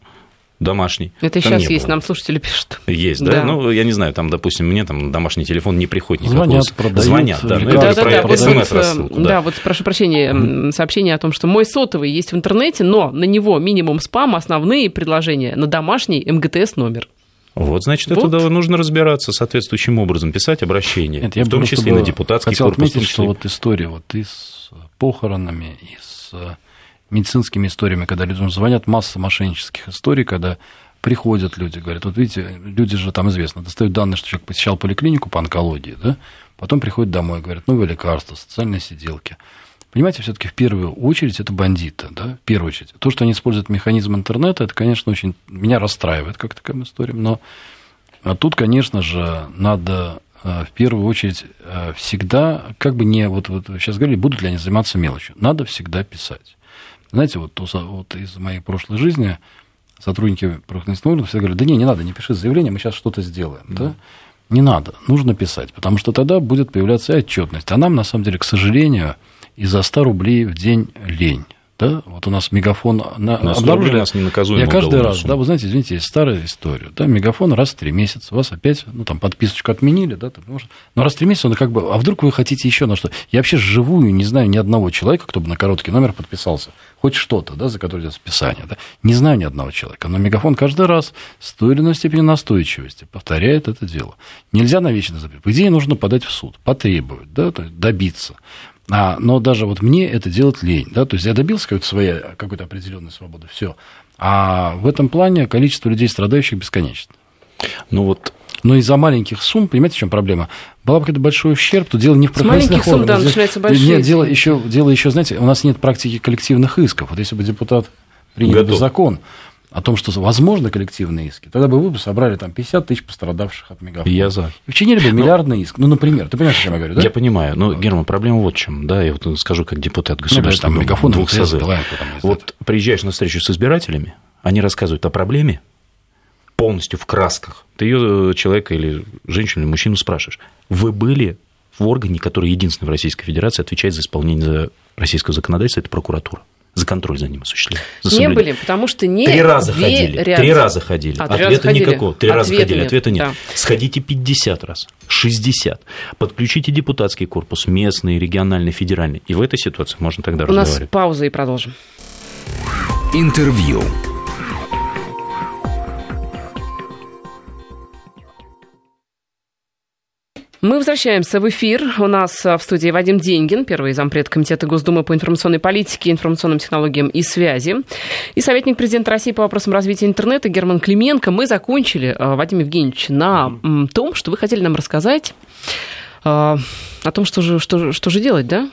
S3: домашний.
S2: Это сейчас есть, было. нам слушатели пишут.
S3: Есть, да? да? Ну, я не знаю, там, допустим, мне там домашний телефон не приходит никакого.
S4: Звонят, продают.
S3: Звонят, да.
S2: Ну, да, да, да, про, вот, рассылку, да. да, вот прошу прощения, сообщение о том, что мой сотовый есть в интернете, но на него минимум спам, основные предложения на домашний МГТС номер.
S3: Вот, значит, вот. это нужно разбираться соответствующим образом, писать обращения, Нет, я в том числе на депутатский
S4: хотел корпус. отметить, что вот история вот и с похоронами, и с медицинскими историями, когда людям звонят, масса мошеннических историй, когда приходят люди, говорят, вот видите, люди же там известно, достают данные, что человек посещал поликлинику по онкологии, да, потом приходят домой, говорят, новые лекарства, социальные сиделки. Понимаете, все-таки в первую очередь это бандиты, да, в первую очередь. То, что они используют механизм интернета, это, конечно, очень меня расстраивает как такая история, но а тут, конечно же, надо э, в первую очередь э, всегда, как бы не, вот, вот сейчас говорили, будут ли они заниматься мелочью, надо всегда писать. Знаете, вот, вот из моей прошлой жизни сотрудники правоохранительных органов всегда говорят, да не, не надо, не пиши заявление, мы сейчас что-то сделаем, да. да? Не надо, нужно писать, потому что тогда будет появляться отчетность. А нам, на самом деле, к сожалению, и за 100 рублей в день лень. Да, вот у нас мегафон на,
S3: на обнаружили, нас
S4: я каждый раз, да, вы знаете, извините, есть старая история, да, мегафон раз в три месяца, вас опять, ну, там, подписочку отменили, да, там, может, но раз в три месяца он как бы, а вдруг вы хотите еще на что? Я вообще живую не знаю ни одного человека, кто бы на короткий номер подписался, хоть что-то, да, за которое идет списание, да, не знаю ни одного человека, но мегафон каждый раз с той или иной степенью настойчивости повторяет это дело. Нельзя на вечный запрет. По идее, нужно подать в суд, потребовать, да, то есть добиться. А, но даже вот мне это делать лень, да, то есть я добился какой-то своей, какой-то определенной свободы, все. А в этом плане количество людей, страдающих, бесконечно.
S3: Ну вот
S4: но из-за маленьких сумм, понимаете, в чем проблема? Была бы какой-то большой ущерб, то дело не в
S2: профессиональных С маленьких сумм, да, начинается большие.
S4: Нет, дело еще, дело еще, знаете, у нас нет практики коллективных исков. Вот если бы депутат принял Готов. бы закон, о том, что возможны коллективные иски, тогда бы вы бы собрали там 50 тысяч пострадавших от мегафона.
S3: Я за.
S4: И вчинили бы ну, миллиардный иск. Ну, например, ты понимаешь, о чем я говорю, да?
S3: Я понимаю. Но, Герман, проблема вот в чем. Да, я вот скажу как депутат государства. Ну, да, мегафон двух созывов. Вот приезжаешь на встречу с избирателями, они рассказывают о проблеме, полностью в красках. Ты ее человека или женщину, или мужчину спрашиваешь. Вы были в органе, который единственный в Российской Федерации отвечает за исполнение российского законодательства, это прокуратура за контроль за ним осуществляли.
S2: За не были, потому что не
S3: Три раза ходили. Три раза ходили. А, Ответа раза ходили. никакого. Три раза ходили, нет. ответа нет. Да. Сходите 50 раз, 60. Подключите депутатский корпус, местный, региональный, федеральный. И в этой ситуации можно тогда У разговаривать. У
S2: нас пауза и продолжим.
S1: Интервью.
S2: Мы возвращаемся в эфир. У нас в студии Вадим Деньгин, первый зампред Комитета Госдумы по информационной политике, информационным технологиям и связи. И советник президента России по вопросам развития интернета Герман Клименко. Мы закончили, э, Вадим Евгеньевич, на том, что вы хотели нам рассказать э, о том, что же, что, что же делать, да,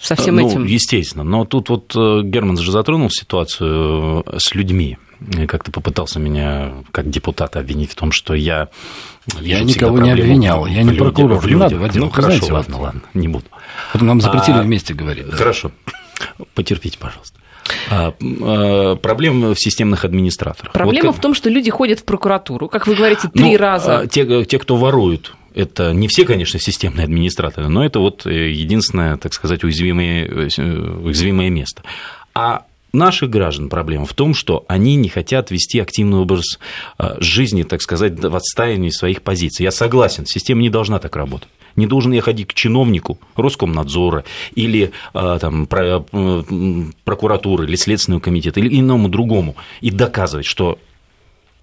S2: со всем
S3: ну,
S2: этим?
S3: естественно. Но тут вот э, Герман же затронул ситуацию с людьми как-то попытался меня как депутата обвинить в том, что я...
S4: Я никого не обвинял, я не прокурор.
S3: Не надо, Вадим, ну, хорошо, знаете, ладно, ладно, не буду.
S4: Потом нам запретили а, вместе говорить.
S3: Хорошо, потерпите, пожалуйста. А, а, проблема в системных администраторах.
S2: Проблема вот, в том, что люди ходят в прокуратуру, как вы говорите, три ну, раза.
S3: А, те, те, кто воруют, это не все, конечно, системные администраторы, но это вот э, единственное, так сказать, уязвимое, э, уязвимое место. А наших граждан проблема в том, что они не хотят вести активный образ э, жизни, так сказать, в отстаивании своих позиций. Я согласен, система не должна так работать. Не должен я ходить к чиновнику Роскомнадзора или э, там, прокуратуры или Следственного комитета или иному другому и доказывать, что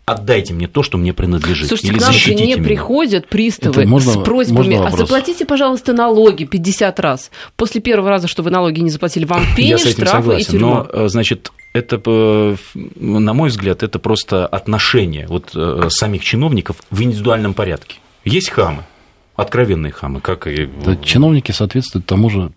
S3: отдайте мне то, что мне принадлежит.
S2: Слушайте, или к нам же не меня. приходят приставы можно, с просьбами, а заплатите, пожалуйста, налоги 50 раз. После первого раза, что вы налоги не заплатили, вам пени, штрафы согласен, и тюрьма.
S3: Но, э, значит, это, э, на мой взгляд, это просто отношение вот э, самих чиновников в индивидуальном порядке. Есть хамы, откровенные хамы, как и...
S4: Да, чиновники соответствуют тому же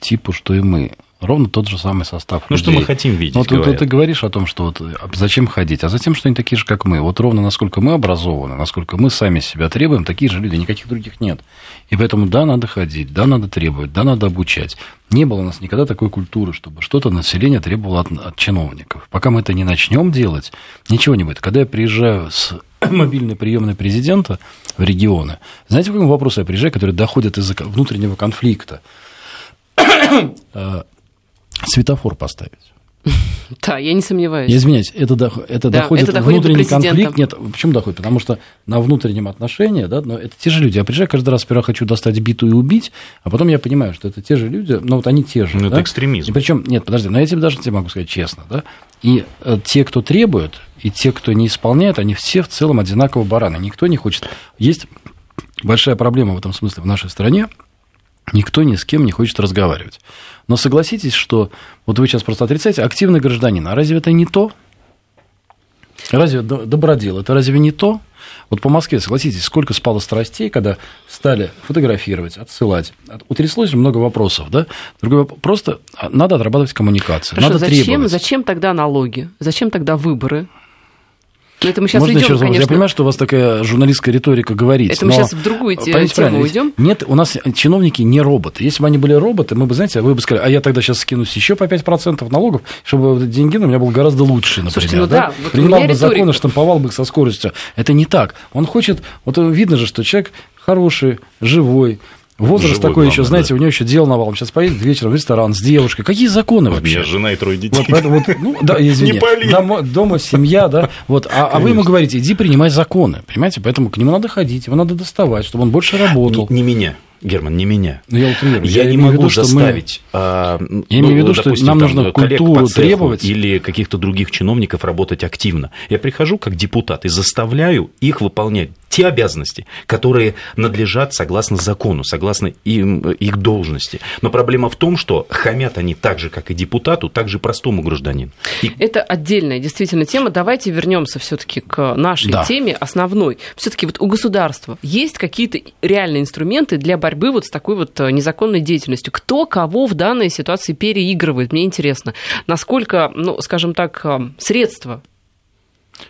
S4: типу, что и мы ровно тот же самый состав
S3: Ну, людей. что мы хотим видеть,
S4: Вот ты, ты говоришь о том, что вот а зачем ходить, а затем, что они такие же, как мы. Вот ровно насколько мы образованы, насколько мы сами себя требуем, такие же люди, никаких других нет. И поэтому, да, надо ходить, да, надо требовать, да, надо обучать. Не было у нас никогда такой культуры, чтобы что-то население требовало от, от чиновников. Пока мы это не начнем делать, ничего не будет. Когда я приезжаю с (clears throat) мобильной приемной президента в регионы, знаете, по какому вопросу я приезжаю, который доходит из-за внутреннего конфликта? (clears throat) светофор поставить. (laughs)
S2: Да, я не сомневаюсь.
S4: Я извиняюсь, это, до, это да, доходит это внутренний конфликт. Нет, почему доходит? Потому что на внутреннем отношении, да, но это те же люди. Я приезжаю каждый раз, сперва хочу достать биту и убить, а потом я понимаю, что это те же люди, но вот они те же.
S3: Ну,
S4: да?
S3: это экстремизм.
S4: И причем, нет, подожди, но я тебе даже тебе могу сказать честно, да, и э, те, кто требует, и те, кто не исполняет, они все в целом одинаково бараны. Никто не хочет. Есть большая проблема в этом смысле в нашей стране, Никто ни с кем не хочет разговаривать. Но согласитесь, что вот вы сейчас просто отрицаете активный гражданин. А разве это не то? Разве добродел, это разве не то? Вот по Москве, согласитесь, сколько спало страстей, когда стали фотографировать, отсылать. Утряслось много вопросов, да? Другой вопрос, просто надо отрабатывать коммуникацию, Хорошо, надо
S2: зачем,
S4: требовать.
S2: Зачем тогда налоги? Зачем тогда выборы? Но это мы сейчас
S4: Можно
S2: идем,
S4: еще раз
S2: конечно.
S4: Я понимаю, что у вас такая журналистская риторика говорит.
S2: Это мы сейчас в другую тему уйдем.
S4: Нет, у нас чиновники не роботы. Если бы они были роботы, мы бы, знаете, вы бы сказали, а я тогда сейчас скинусь еще по 5% налогов, чтобы деньги у меня был гораздо лучше, например. Слушайте, ну да, да? Вот Принимал бы риторика... законы, штамповал бы их со скоростью. Это не так. Он хочет, вот видно же, что человек хороший, живой, Возраст Живой, такой главное, еще, знаете, да. у него еще дело навалом. Сейчас поедет вечером в ресторан с девушкой. Какие законы вообще? У меня
S3: жена и трое детей.
S4: Вот, вот, ну, да, извини. Не дома, дома семья, да. Вот, а, а вы ему говорите, иди принимай законы. Понимаете? Поэтому к нему надо ходить, его надо доставать, чтобы он больше работал.
S3: Не, не меня. Герман, не меня.
S4: Ну, я, утрирую.
S3: я, я не могу виду, заставить. Мы... А,
S4: я ну, имею в виду, допустим, что нам нужно культуру требовать.
S3: Или каких-то других чиновников работать активно. Я прихожу как депутат и заставляю их выполнять те обязанности, которые надлежат согласно закону, согласно им, их должности. Но проблема в том, что хамят они так же, как и депутату, так же простому гражданину.
S2: И... Это отдельная действительно тема. Давайте вернемся все-таки к нашей да. теме основной. Все-таки вот у государства есть какие-то реальные инструменты для борьбы вот с такой вот э, незаконной деятельностью. Кто кого в данной ситуации переигрывает? Мне интересно, насколько, ну, скажем так, э, средства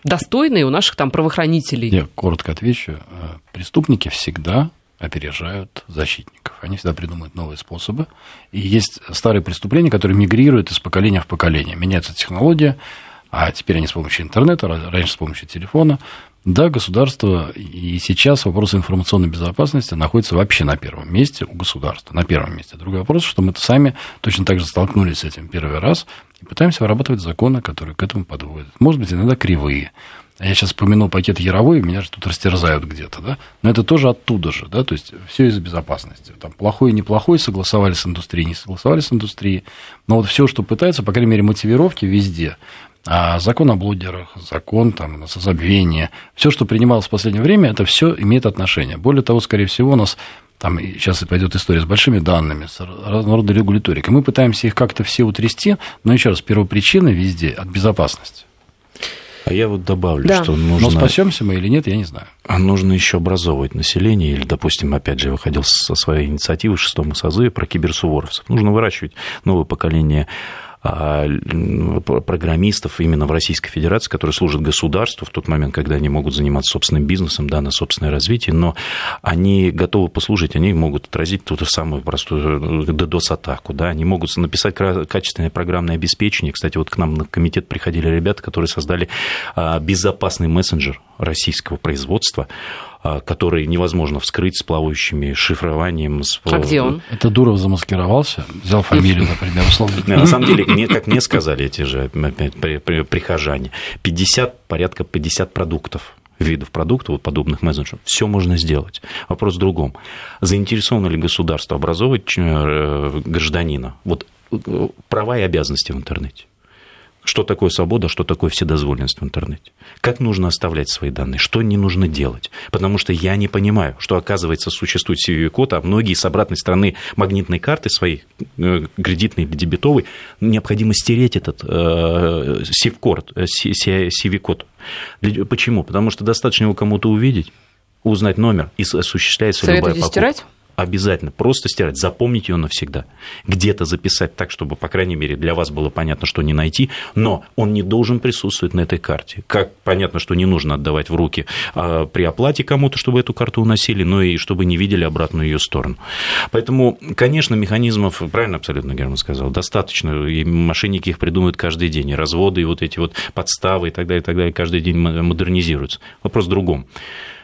S2: достойные у наших там правоохранителей?
S4: Я коротко отвечу. Э, преступники всегда опережают защитников. Они всегда придумывают новые способы. И есть старые преступления, которые мигрируют из поколения в поколение. Меняется технология, а теперь они с помощью интернета, раньше с помощью телефона. Да, государство и сейчас вопрос информационной безопасности находится вообще на первом месте у государства, на первом месте. Другой вопрос, что мы-то сами точно так же столкнулись с этим первый раз и пытаемся вырабатывать законы, которые к этому подводят. Может быть, иногда кривые. Я сейчас вспомянул пакет Яровой, меня же тут растерзают где-то, да? Но это тоже оттуда же, да, то есть все из-за безопасности. Там плохой и неплохой согласовали с индустрией, не согласовали с индустрией. Но вот все, что пытаются, по крайней мере, мотивировки везде, а закон о блогерах, закон там, забвения, все, что принималось в последнее время, это все имеет отношение. Более того, скорее всего, у нас там сейчас пойдет история с большими данными, с разного рода регуляторикой. Мы пытаемся их как-то все утрясти, но еще раз, первопричина везде от безопасности.
S3: А я вот добавлю, да. что нужно...
S4: Но спасемся мы или нет, я не знаю.
S3: А нужно еще образовывать население, или, допустим, опять же, я выходил со своей инициативы в шестом созыве про киберсуворовцев. Нужно выращивать новое поколение программистов именно в Российской Федерации, которые служат государству в тот момент, когда они могут заниматься собственным бизнесом, да, на собственное развитие, но они готовы послужить, они могут отразить ту самую простую DDoS-атаку, да, они могут написать качественное программное обеспечение. Кстати, вот к нам на комитет приходили ребята, которые создали а, безопасный мессенджер российского производства, а, который невозможно вскрыть с плавающими шифрованием. С...
S2: А где он?
S4: Это Дуров замаскировался, взял фамилию, например, условно.
S3: На самом деле, как мне сказали эти же прихожане, 50, порядка 50 продуктов видов продуктов, вот подобных мессенджеров, все можно сделать. Вопрос в другом. Заинтересовано ли государство образовывать э, гражданина? Вот э, права и обязанности в интернете что такое свобода, что такое вседозволенность в интернете. Как нужно оставлять свои данные, что не нужно делать. Потому что я не понимаю, что, оказывается, существует CVV-код, а многие с обратной стороны магнитной карты своей, э, кредитной или дебетовой, необходимо стереть этот э, CVV-код. Э, CV-код. Почему? Потому что достаточно его кому-то увидеть, узнать номер и осуществляется
S2: Советуете
S3: любая покупка.
S2: стирать?
S3: Обязательно просто стирать, запомнить ее навсегда. Где-то записать так, чтобы, по крайней мере, для вас было понятно, что не найти, но он не должен присутствовать на этой карте. Как понятно, что не нужно отдавать в руки а, при оплате кому-то, чтобы эту карту уносили, но и чтобы не видели обратную ее сторону. Поэтому, конечно, механизмов, правильно абсолютно Герман сказал, достаточно, и мошенники их придумывают каждый день, и разводы, и вот эти вот подставы и так далее, и так далее, каждый день модернизируются. Вопрос в другом.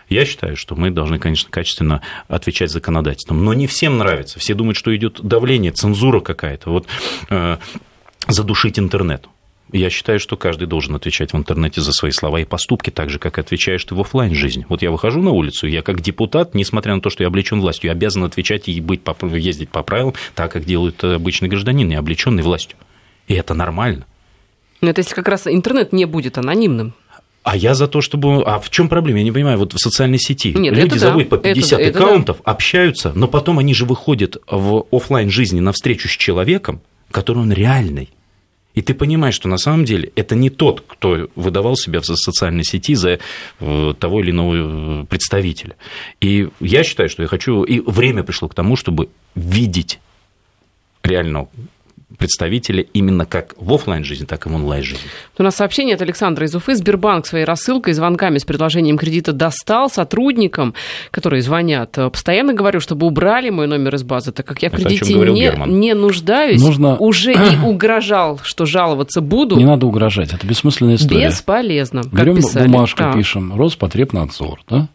S3: Я считаю, что мы должны, конечно, качественно отвечать законодательством. Но не всем нравится. Все думают, что идет давление, цензура какая-то. Вот э, задушить интернет. Я считаю, что каждый должен отвечать в интернете за свои слова и поступки, так же, как и отвечаешь ты в офлайн жизни. Вот я выхожу на улицу, я как депутат, несмотря на то, что я облечен властью, обязан отвечать и быть, ездить по правилам, так, как делает обычный гражданин, не облеченный властью. И это нормально.
S2: Но это если как раз интернет не будет анонимным.
S3: А я за то, чтобы... А в чем проблема? Я не понимаю. Вот в социальной сети Нет, люди заводят да. по 50 это, аккаунтов, это общаются, но потом они же выходят в офлайн жизни на встречу с человеком, который он реальный. И ты понимаешь, что на самом деле это не тот, кто выдавал себя в социальной сети за э, того или иного э, представителя. И я считаю, что я хочу... И время пришло к тому, чтобы видеть реального представителя именно как в офлайн жизни, так и в онлайн жизни.
S2: У нас сообщение от Александра из Уфы. Сбербанк своей рассылкой, звонками с предложением кредита достал сотрудникам, которые звонят. Постоянно говорю, чтобы убрали мой номер из базы, так как я в кредите не, не нуждаюсь. Нужно... (laughs) Уже и угрожал, что жаловаться буду.
S4: Не надо угрожать, это бессмысленная история.
S2: Бесполезно.
S4: Берем бумажку, так. пишем, Роспотребнадзор, да?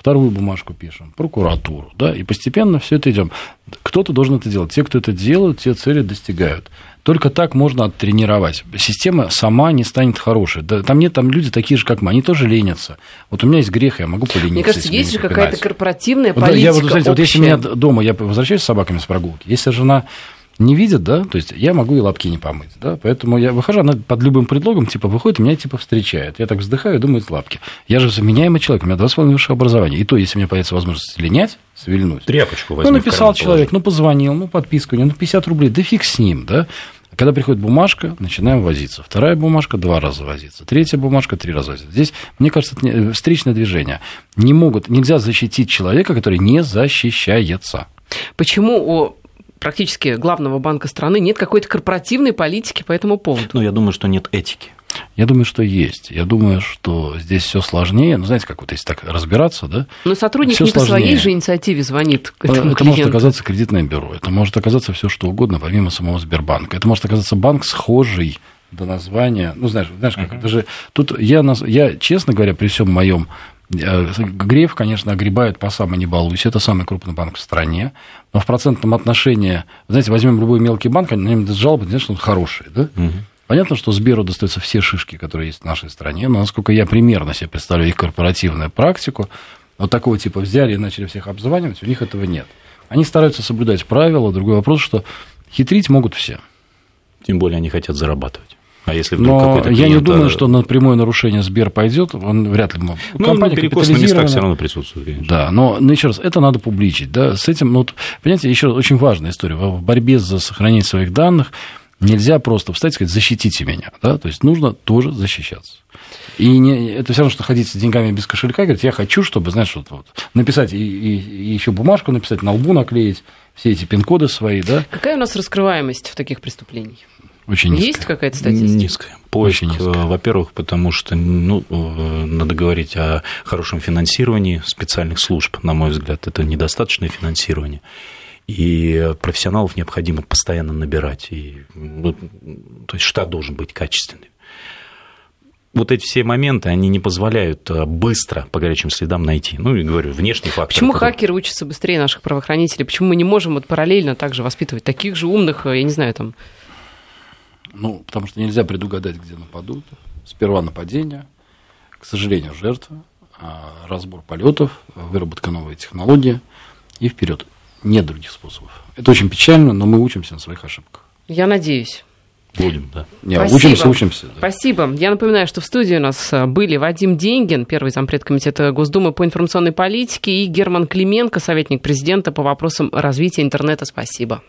S4: Вторую бумажку пишем, прокуратуру, да, и постепенно все это идем. Кто-то должен это делать. Те, кто это делают, те цели достигают. Только так можно оттренировать. Система сама не станет хорошей. Да, там нет, там люди такие же, как мы, они тоже ленятся. Вот у меня есть грех, я могу полениться.
S2: Мне кажется, есть же какая-то корпоративная политика. Да,
S4: я
S2: вот,
S4: знаете, вот если меня дома, я возвращаюсь с собаками с прогулки, если жена не видит, да, то есть я могу и лапки не помыть, да, поэтому я выхожу, она под любым предлогом, типа, выходит и меня, типа, встречает. Я так вздыхаю и думаю, это лапки. Я же заменяемый человек, у меня два с половиной высшее образование. И то, если мне появится возможность линять, свильнуть.
S3: Тряпочку возьми
S4: Ну, написал человек, ну, позвонил, ну, подписку, ну, 50 рублей, да фиг с ним, да. Когда приходит бумажка, начинаем возиться. Вторая бумажка два раза возиться. Третья бумажка три раза возиться. Здесь, мне кажется, это встречное движение. Не могут, нельзя защитить человека, который не защищается.
S2: Почему у практически главного банка страны нет какой-то корпоративной политики по этому поводу?
S3: Ну, я думаю, что нет этики.
S4: Я думаю, что есть. Я думаю, что здесь все сложнее. Ну, знаете, как вот если так разбираться, да?
S2: Но сотрудник не по своей же инициативе звонит к этому
S4: Это клиенту. может оказаться кредитное бюро, это может оказаться все что угодно, помимо самого Сбербанка. Это может оказаться банк схожий до названия. Ну, знаешь, знаешь как, uh-huh. это же... Тут я, я, честно говоря, при всем моем Греф, конечно, огребает по самой не балуйся. Это самый крупный банк в стране. Но в процентном отношении, знаете, возьмем любой мелкий банк, они на него жалобы, конечно, он хороший, да? Угу. Понятно, что Сберу достаются все шишки, которые есть в нашей стране, но насколько я примерно себе представляю их корпоративную практику, вот такого типа взяли и начали всех обзванивать, у них этого нет. Они стараются соблюдать правила. Другой вопрос, что хитрить могут все.
S3: Тем более они хотят зарабатывать.
S4: А если вдруг Но какой-то клиент... я не думаю, что на прямое нарушение Сбер пойдет, он вряд ли...
S3: Ну, Компания перекос на местах все равно присутствует,
S4: конечно. Да, но, но еще раз, это надо публичить, да, с этим, ну, вот, понимаете, еще раз, очень важная история, в борьбе за сохранение своих данных нельзя просто встать и сказать, защитите меня, да, то есть нужно тоже защищаться. И не, это все равно, что ходить с деньгами без кошелька, говорить, я хочу, чтобы, знаешь, вот, вот написать и, и, и еще бумажку написать, на лбу наклеить все эти пин-коды свои, да.
S2: Какая у нас раскрываемость в таких преступлениях?
S4: Очень низкая.
S2: Есть какая-то статистика?
S3: Низкая. Поиск, Очень низкая. во-первых, потому что ну, э, надо говорить о хорошем финансировании специальных служб, на мой взгляд, это недостаточное финансирование. И профессионалов необходимо постоянно набирать. И, ну, то есть штат должен быть качественный. Вот эти все моменты, они не позволяют э, быстро по горячим следам найти. Ну, и говорю, внешний фактор.
S2: Почему который... хакеры учатся быстрее наших правоохранителей? Почему мы не можем вот параллельно также воспитывать таких же умных, э, я не знаю, там,
S4: ну, потому что нельзя предугадать, где нападут. Сперва нападение, к сожалению, жертва, а, разбор полетов, выработка новой технологии и вперед. Нет других способов. Это очень печально, но мы учимся на своих ошибках.
S2: Я надеюсь.
S3: Будем, да.
S4: Не, Спасибо. учимся, учимся. Да.
S2: Спасибо. Я напоминаю, что в студии у нас а, были Вадим Деньгин, первый зампред комитета Госдумы по информационной политике, и Герман Клименко, советник президента по вопросам развития интернета. Спасибо.